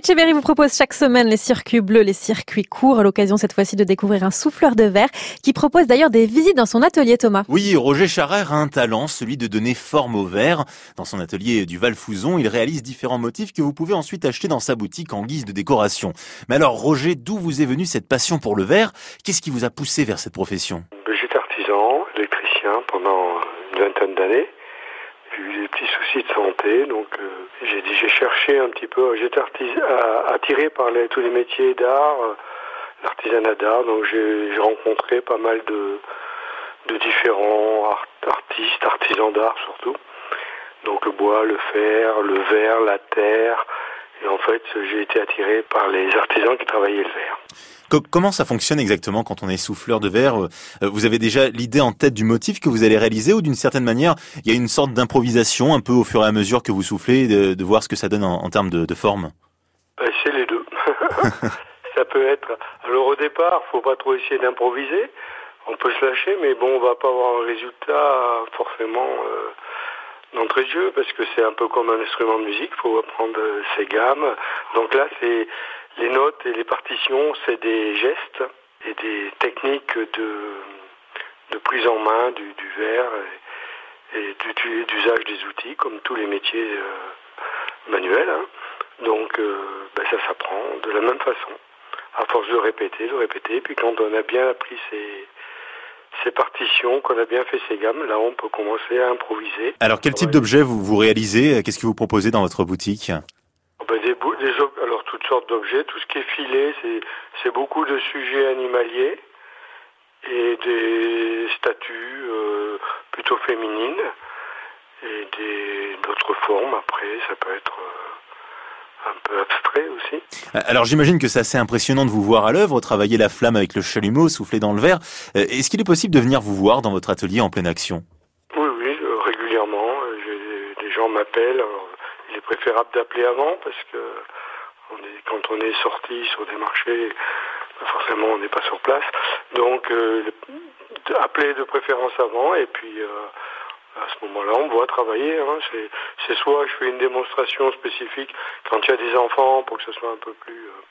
Etcheverry vous propose chaque semaine les circuits bleus, les circuits courts, à l'occasion cette fois-ci de découvrir un souffleur de verre qui propose d'ailleurs des visites dans son atelier Thomas. Oui, Roger Charrère a un talent, celui de donner forme au verre. Dans son atelier du Val-Fouzon, il réalise différents motifs que vous pouvez ensuite acheter dans sa boutique en guise de décoration. Mais alors Roger, d'où vous est venue cette passion pour le verre? Qu'est-ce qui vous a poussé vers cette profession? J'étais artisan, électricien pendant une vingtaine d'années. Eu des petits soucis de santé, donc euh, j'ai j'ai cherché un petit peu. J'étais attiré par tous les métiers d'art, euh, l'artisanat d'art, donc j'ai rencontré pas mal de, de différents artistes, artisans d'art surtout. Donc le bois, le fer, le verre, la terre. Et en fait, j'ai été attiré par les artisans qui travaillaient le verre. Comment ça fonctionne exactement quand on est souffleur de verre euh, Vous avez déjà l'idée en tête du motif que vous allez réaliser ou d'une certaine manière, il y a une sorte d'improvisation un peu au fur et à mesure que vous soufflez, de, de voir ce que ça donne en, termes de, de forme? Ben, C'est les deux. ça peut être... Alors au départ, faut pas trop essayer d'improviser. On peut se lâcher, mais bon, on va pas avoir un résultat forcément euh, d'entrée de jeu, parce que c'est un peu comme un instrument de musique, faut apprendre ses gammes. Donc là, c'est les notes et les partitions, c'est des gestes et des techniques de, de prise en main du, du verre et, d'usage des outils, comme tous les métiers euh, manuels. Hein. Donc euh, ben, ça s'apprend de la même façon, à force de répéter, de répéter. Puis quand on a bien appris ces, ces partitions, qu'on a bien fait ces gammes, là on peut commencer à improviser. Alors quel type d'objet vous, vous réalisez? Qu'est-ce que vous proposez dans votre boutique? Ben, des, des, alors toutes sortes d'objets, tout ce qui est filé, c'est beaucoup de sujets animaliers et des statues euh, plutôt féminines et d'autres formes. Après, ça peut être euh, un peu abstrait aussi. Alors j'imagine que c'est assez impressionnant de vous voir à l'œuvre, travailler la flamme avec le chalumeau, souffler dans le verre. Euh, est-ce qu'il est possible de venir vous voir dans votre atelier en pleine action? Oui, oui, régulièrement. Des gens m'appellent il est préférable d'appeler avant parce que quand on est sorti sur des marchés, forcément on n'est pas sur place. Donc euh, appeler de préférence avant et puis euh, à ce moment-là on voit travailler. Hein. C'est soit je fais une démonstration spécifique quand il y a des enfants pour que ce soit un peu plus euh,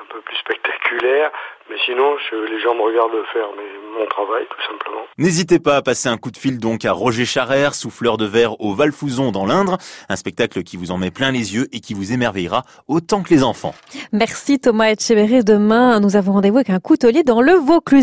un peu plus spectaculaire. Mais sinon, les gens me regardent faire mon travail, tout simplement. N'hésitez pas à passer un coup de fil donc à Roger Charrère, souffleur de verre au Val-Fouzon dans l'Indre. Un spectacle qui vous en met plein les yeux et qui vous émerveillera autant que les enfants. Merci Thomas Etcheverry. Demain, nous avons rendez-vous avec un coutelier dans le Vaucluse.